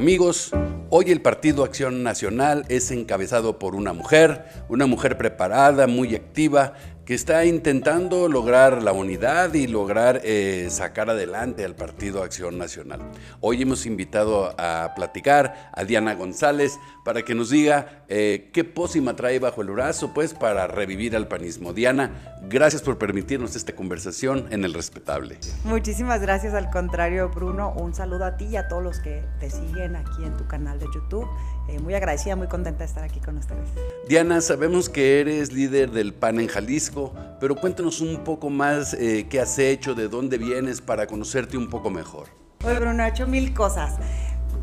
Amigos, hoy el Partido Acción Nacional es encabezado por una mujer, una mujer preparada, muy activa, que está intentando lograr la unidad y lograr eh, sacar adelante al Partido Acción Nacional. Hoy hemos invitado a platicar a Diana González para que nos diga eh, qué pócima trae bajo el brazo, pues, para revivir al panismo. Diana, gracias por permitirnos esta conversación en El Respetable. Muchísimas gracias, al contrario, Bruno. Un saludo a ti y a todos los que te siguen aquí en tu canal de YouTube. Eh, muy agradecida, muy contenta de estar aquí con ustedes. Diana, sabemos que eres líder del PAN en Jalisco, pero cuéntanos un poco más eh, qué has hecho, de dónde vienes para conocerte un poco mejor. Oye, Bruno, he hecho mil cosas.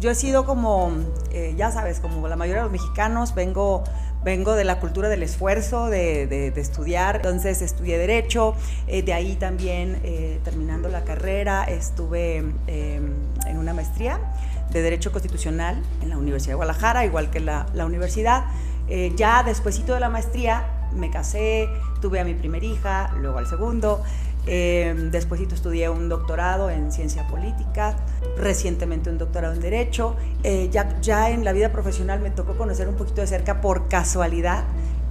Yo he sido como, eh, ya sabes, como la mayoría de los mexicanos, vengo vengo de la cultura del esfuerzo, de, de, estudiar, entonces estudié derecho, de ahí también terminando la carrera estuve em, en una maestría de Derecho Constitucional en la Universidad de Guadalajara, igual que la, la universidad. Eh, ya despuesito de la maestría me casé, tuve a mi primer hija, luego al segundo. Eh, despuésito estudié un doctorado en ciencia política, recientemente un doctorado en derecho. Eh, ya, ya en la vida profesional me tocó conocer un poquito de cerca por casualidad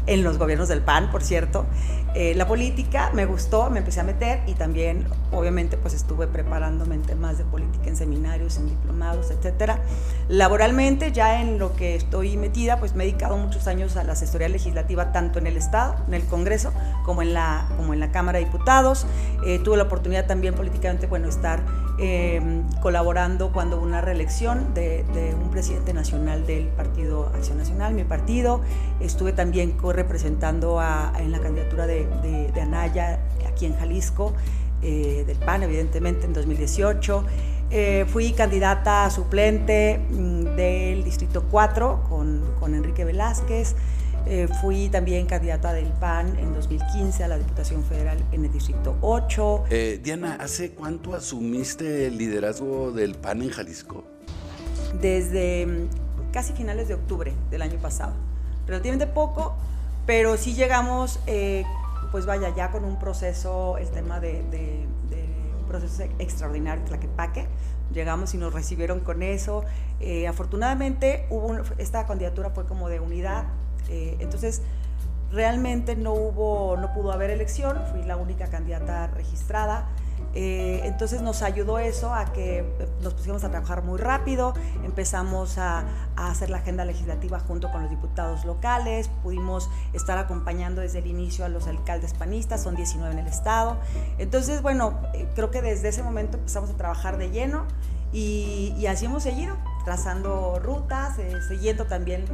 en los gobiernos del PAN, por cierto. Eh, la política me gustó, me empecé a meter y también, obviamente, pues estuve preparándome en temas de política en seminarios, en diplomados, etcétera. Laboralmente, ya en lo que estoy metida, pues me he dedicado muchos años a la asesoría legislativa, tanto en el Estado, en el Congreso, como en la, como en la Cámara de Diputados. Eh, tuve la oportunidad también políticamente, bueno, estar em, colaborando cuando hubo una reelección de, un presidente nacional del Partido Acción Nacional, mi partido. Estuve también representando en la candidatura de de, Anaya aquí en Jalisco, eh, del PAN evidentemente en 2018. Eh, fui candidata suplente mm, del Distrito 4 con, con Enrique Velázquez. Eh, fui también candidata del PAN en 2015 a la Diputación Federal en el Distrito 8. Diana, ¿hace cuánto asumiste el liderazgo del PAN en Jalisco? Desde mm, casi finales de octubre del año pasado. Relativamente poco, pero sí llegamos pues vaya, ya con un proceso, el tema de, un proceso extraordinario, Tlaquepaque, llegamos y nos recibieron con eso. Eh, afortunadamente, hubo esta candidatura fue como de unidad, eh, entonces realmente no hubo, no pudo haber elección, fui la única candidata registrada. Eh, entonces nos ayudó eso a que eh, nos pusiéramos a trabajar muy rápido, empezamos a, hacer la agenda legislativa junto con los diputados locales, pudimos estar acompañando desde el inicio a los alcaldes panistas, son 19 en el estado. Entonces, bueno, creo que desde ese momento empezamos a trabajar de lleno y, y así hemos seguido, trazando rutas, siguiendo también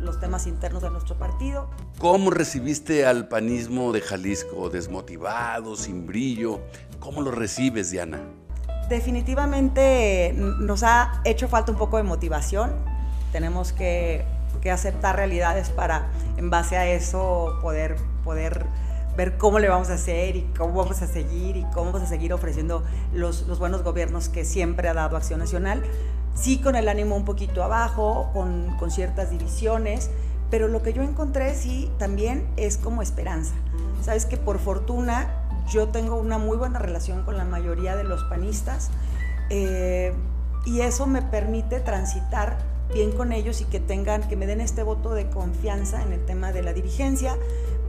los temas internos de nuestro partido. ¿Cómo recibiste al panismo de Jalisco? ¿Desmotivado, sin brillo? ¿Cómo lo recibes, Diana? Definitivamente nos ha hecho falta un poco de motivación. Tenemos que, que aceptar realidades para, en base a eso, poder, poder ver cómo le vamos a hacer y cómo vamos a seguir y cómo vamos a seguir ofreciendo los, los buenos gobiernos que siempre ha dado Acción Nacional sí con el ánimo un poquito abajo, con, con ciertas divisiones, pero lo que yo encontré sí también es como esperanza. Sabes que por fortuna yo tengo una muy buena relación con la mayoría de los panistas eh, y eso me permite transitar bien con ellos y que tengan, que me den este voto de confianza en el tema de la dirigencia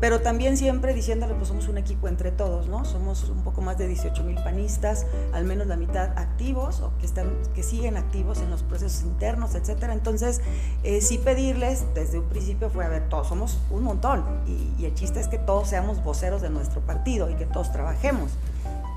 pero también siempre diciéndole, pues somos un equipo entre todos, ¿no? Somos un poco más de 18 mil panistas, al menos la mitad activos o que, están, que siguen activos en los procesos internos, etcétera. Entonces, eh, sí pedirles, desde un principio fue, a ver, todos somos un montón y, y el chiste es que todos seamos voceros de nuestro partido y que todos trabajemos.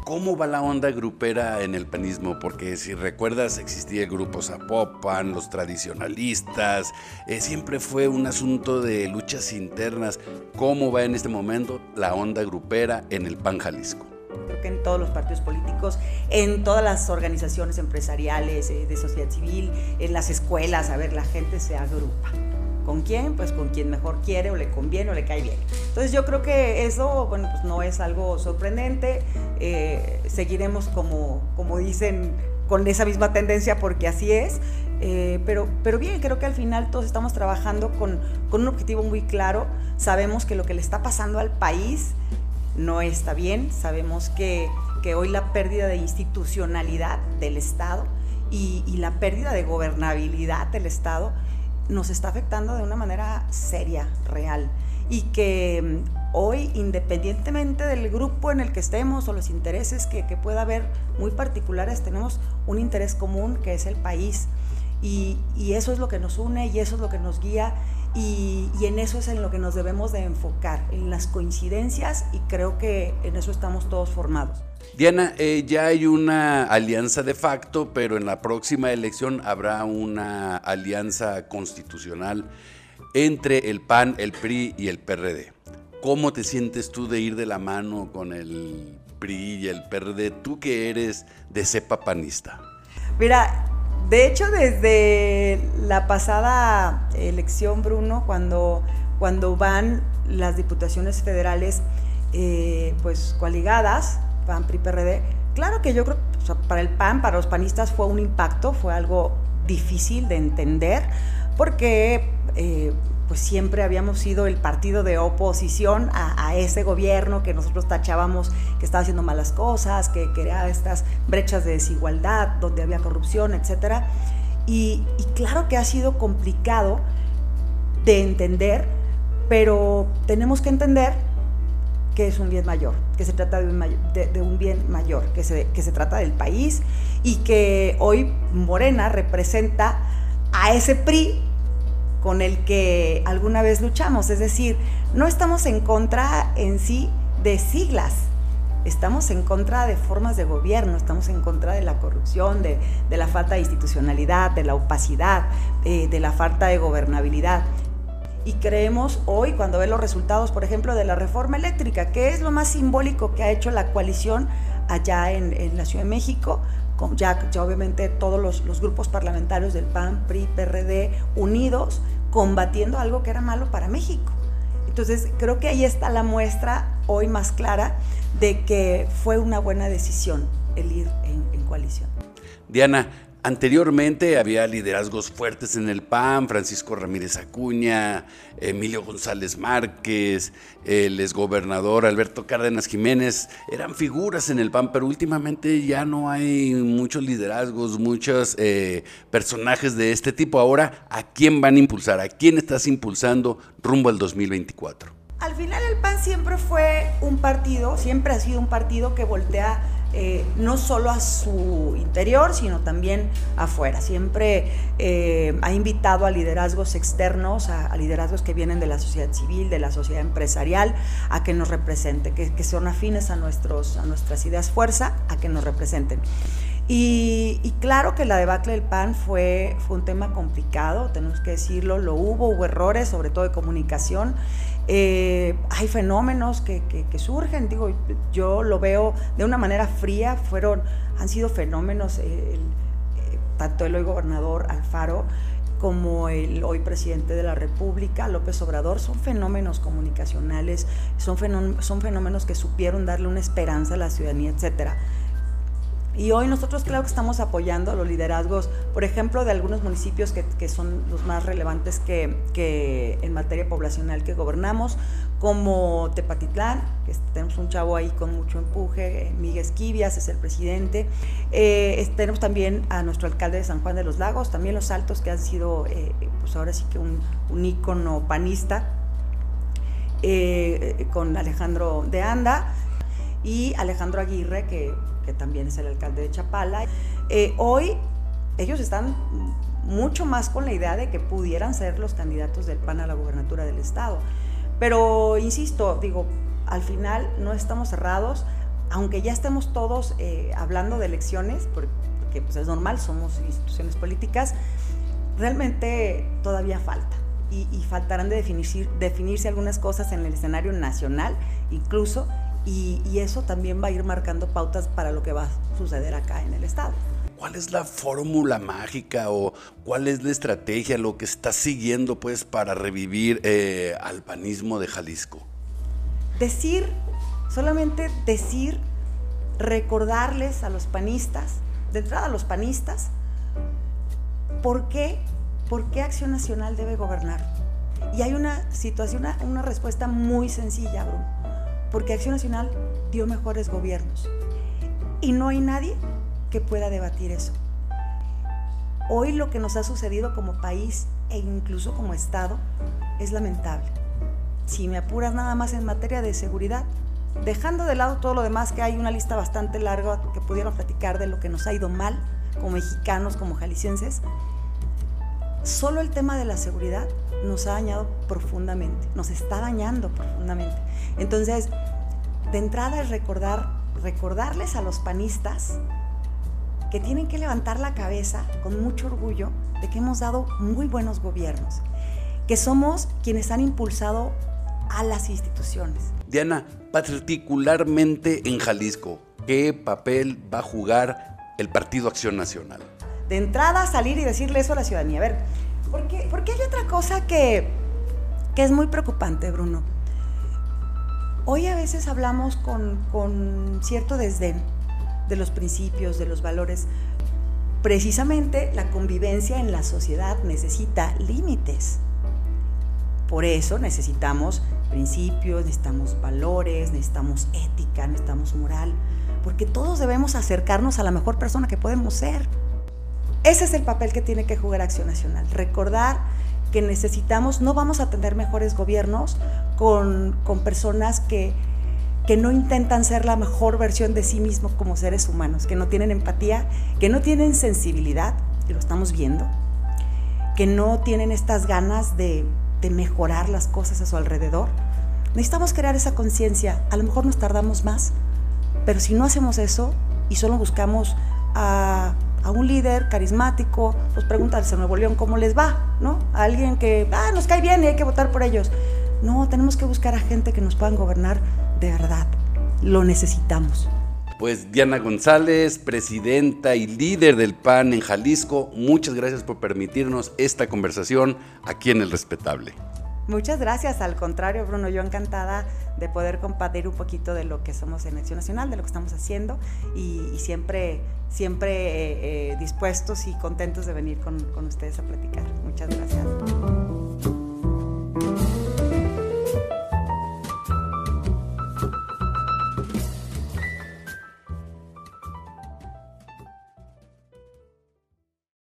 ¿Cómo va la onda grupera en el panismo? Porque si recuerdas, existía el grupo Zapopan, los tradicionalistas, eh, siempre fue un asunto de luchas internas. ¿Cómo va en este momento la onda grupera en el PAN Jalisco? Creo que en todos los partidos políticos, en todas las organizaciones empresariales, eh, de sociedad civil, en las escuelas, a ver, la gente se agrupa. ¿Con quién? Pues con quien mejor quiere o le conviene o le cae bien. Entonces yo creo que eso, bueno, pues no es algo sorprendente. Eh, seguiremos como, como dicen, con esa misma tendencia porque así es. Eh, pero, pero bien, creo que al final todos estamos trabajando con, con un objetivo muy claro. Sabemos que lo que le está pasando al país no está bien. Sabemos que, que hoy la pérdida de institucionalidad del Estado y, y la pérdida de gobernabilidad del Estado nos está afectando de una manera seria, real y que mm, hoy, independientemente del grupo en el que estemos o los intereses que, pueda haber muy particulares, tenemos un interés común que es el país. Y, eso es lo que nos une y eso es lo que nos guía y, en eso es en lo que nos debemos de enfocar, en las coincidencias y creo que en eso estamos todos formados. Diana, eh, ya hay una alianza de facto, pero en la próxima elección habrá una alianza constitucional entre el PAN, el PRI y el PRD. ¿Cómo te sientes tú de ir de la mano con el PRI y el PRD? Tú que eres de cepa panista. Mira, de hecho desde la pasada elección, Bruno, cuando, cuando van las diputaciones federales eh, pues coaligadas, PAN, PRI, claro que yo creo para el PAN, para los panistas fue un impacto, fue algo difícil de entender, porque eh, pues siempre habíamos sido el partido de oposición a, ese gobierno que nosotros tachábamos que estaba haciendo malas cosas, que creaba estas brechas de desigualdad, donde había corrupción, etc. Y, claro que ha sido complicado de entender, pero tenemos que entender que es un bien mayor, que se trata de un, bien mayor, que se, que se trata del país y que hoy Morena representa a ese PRI con el que alguna vez luchamos. Es decir, no estamos en contra en sí de siglas, estamos en contra de formas de gobierno, estamos en contra de la corrupción, de, la falta de institucionalidad, de la opacidad, eh, de la falta de gobernabilidad. Y creemos hoy, cuando ve los resultados, por ejemplo, de la reforma eléctrica, que es lo más simbólico que ha hecho la coalición allá en, la Ciudad de México, ya, obviamente todos los, grupos parlamentarios del PAN, PRI, PRD, unidos, combatiendo algo que era malo para México. Entonces, creo que ahí está la muestra hoy más clara de que fue una buena decisión el ir en coalición. Diana, Anteriormente había liderazgos fuertes en el PAN, Francisco Ramírez Acuña, Emilio González Márquez, el exgobernador Alberto Cárdenas Jiménez, eran figuras en el PAN, pero últimamente ya no hay muchos liderazgos, muchos eh, personajes de este tipo. Ahora, ¿a quién van a impulsar? ¿A quién estás impulsando rumbo al 2024? Al final el PAN siempre fue un partido, siempre ha sido un partido que voltea eh, no solo a su interior, sino también afuera. Siempre eh, ha invitado a liderazgos externos, a, liderazgos que vienen de la sociedad civil, de la sociedad empresarial, a que nos representen, que, son afines a, nuestros, a nuestras ideas fuerza, a que nos representen. Y, claro que la debacle del PAN fue, fue un tema complicado, tenemos que decirlo, lo hubo, hubo errores, sobre todo de comunicación. Eh, hay fenómenos que, surgen, digo, yo lo veo de una manera fría, fueron, han sido fenómenos, eh, tanto el hoy gobernador Alfaro como el hoy presidente de la República, López Obrador, son fenómenos comunicacionales, son fenómenos, son fenómenos que supieron darle una esperanza a la ciudadanía, etcétera. Y hoy nosotros claro que estamos apoyando a los liderazgos, por ejemplo, de algunos municipios que, son los más relevantes que, en materia poblacional que gobernamos, como Tepatitlán, que tenemos un chavo ahí con mucho empuje, Miguel Esquivias es el presidente. Eh, tenemos también a nuestro alcalde de San Juan de los Lagos, también los altos que han sido, eh, pues ahora sí que un, un ícono panista, eh, con Alejandro de Anda y Alejandro Aguirre, que que también es el alcalde de Chapala. Eh, hoy ellos están mucho más con la idea de que pudieran ser los candidatos del PAN a la gubernatura del Estado. Pero, insisto, digo, al final no estamos cerrados, aunque ya estemos todos eh, hablando de elecciones, porque pues es normal, somos instituciones políticas, realmente todavía falta. Y, faltarán de definirse, definirse algunas cosas en el escenario nacional, incluso y, eso también va a ir marcando pautas para lo que va a suceder acá en el Estado. ¿Cuál es la fórmula mágica o cuál es la estrategia, lo que está siguiendo pues para revivir eh, al panismo de Jalisco? Decir, solamente decir, recordarles a los panistas, de entrada a los panistas, por qué, por qué Acción Nacional debe gobernar. Y hay una situación, una, una respuesta muy sencilla, Bruno porque Acción Nacional dio mejores gobiernos. Y no hay nadie que pueda debatir eso. Hoy lo que nos ha sucedido como país e incluso como Estado es lamentable. Si me apuras nada más en materia de seguridad, dejando de lado todo lo demás, que hay una lista bastante larga que pudieron platicar de lo que nos ha ido mal como mexicanos, como jaliscienses, solo el tema de la seguridad nos ha dañado profundamente, nos está dañando profundamente. Entonces, de entrada es recordar, recordarles a los panistas que tienen que levantar la cabeza con mucho orgullo de que hemos dado muy buenos gobiernos, que somos quienes han impulsado a las instituciones. Diana, particularmente en Jalisco, ¿qué papel va a jugar el Partido Acción Nacional? De entrada salir y decirle eso a la ciudadanía. A ver, porque, porque hay otra cosa que, que es muy preocupante, Bruno. Hoy a veces hablamos con, con cierto desdén de los principios, de los valores. Precisamente la convivencia en la sociedad necesita límites. Por eso necesitamos principios, necesitamos valores, necesitamos ética, necesitamos moral, porque todos debemos acercarnos a la mejor persona que podemos ser. Ese es el papel que tiene que jugar Acción Nacional, recordar que necesitamos, no vamos a tener mejores gobiernos con, con personas que que no intentan ser la mejor versión de sí mismos como seres humanos, que no tienen empatía, que no tienen sensibilidad, y lo estamos viendo, que no tienen estas ganas de, de mejorar las cosas a su alrededor. Necesitamos crear esa conciencia, a lo mejor nos tardamos más, pero si no hacemos eso y solo buscamos a, a un líder carismático, pues pregúntales a Nuevo León cómo les va, ¿no? A alguien que, ah, nos cae bien y hay que votar por ellos. No, tenemos que buscar a gente que nos puedan gobernar de verdad, lo necesitamos. Pues Diana González, presidenta y líder del PAN en Jalisco, muchas gracias por permitirnos esta conversación aquí en El Respetable. Muchas gracias, al contrario, Bruno, yo encantada de poder compartir un poquito de lo que somos en Acción Nacional, de lo que estamos haciendo y, siempre, siempre eh, eh, dispuestos y contentos de venir con, con ustedes a platicar. Muchas gracias.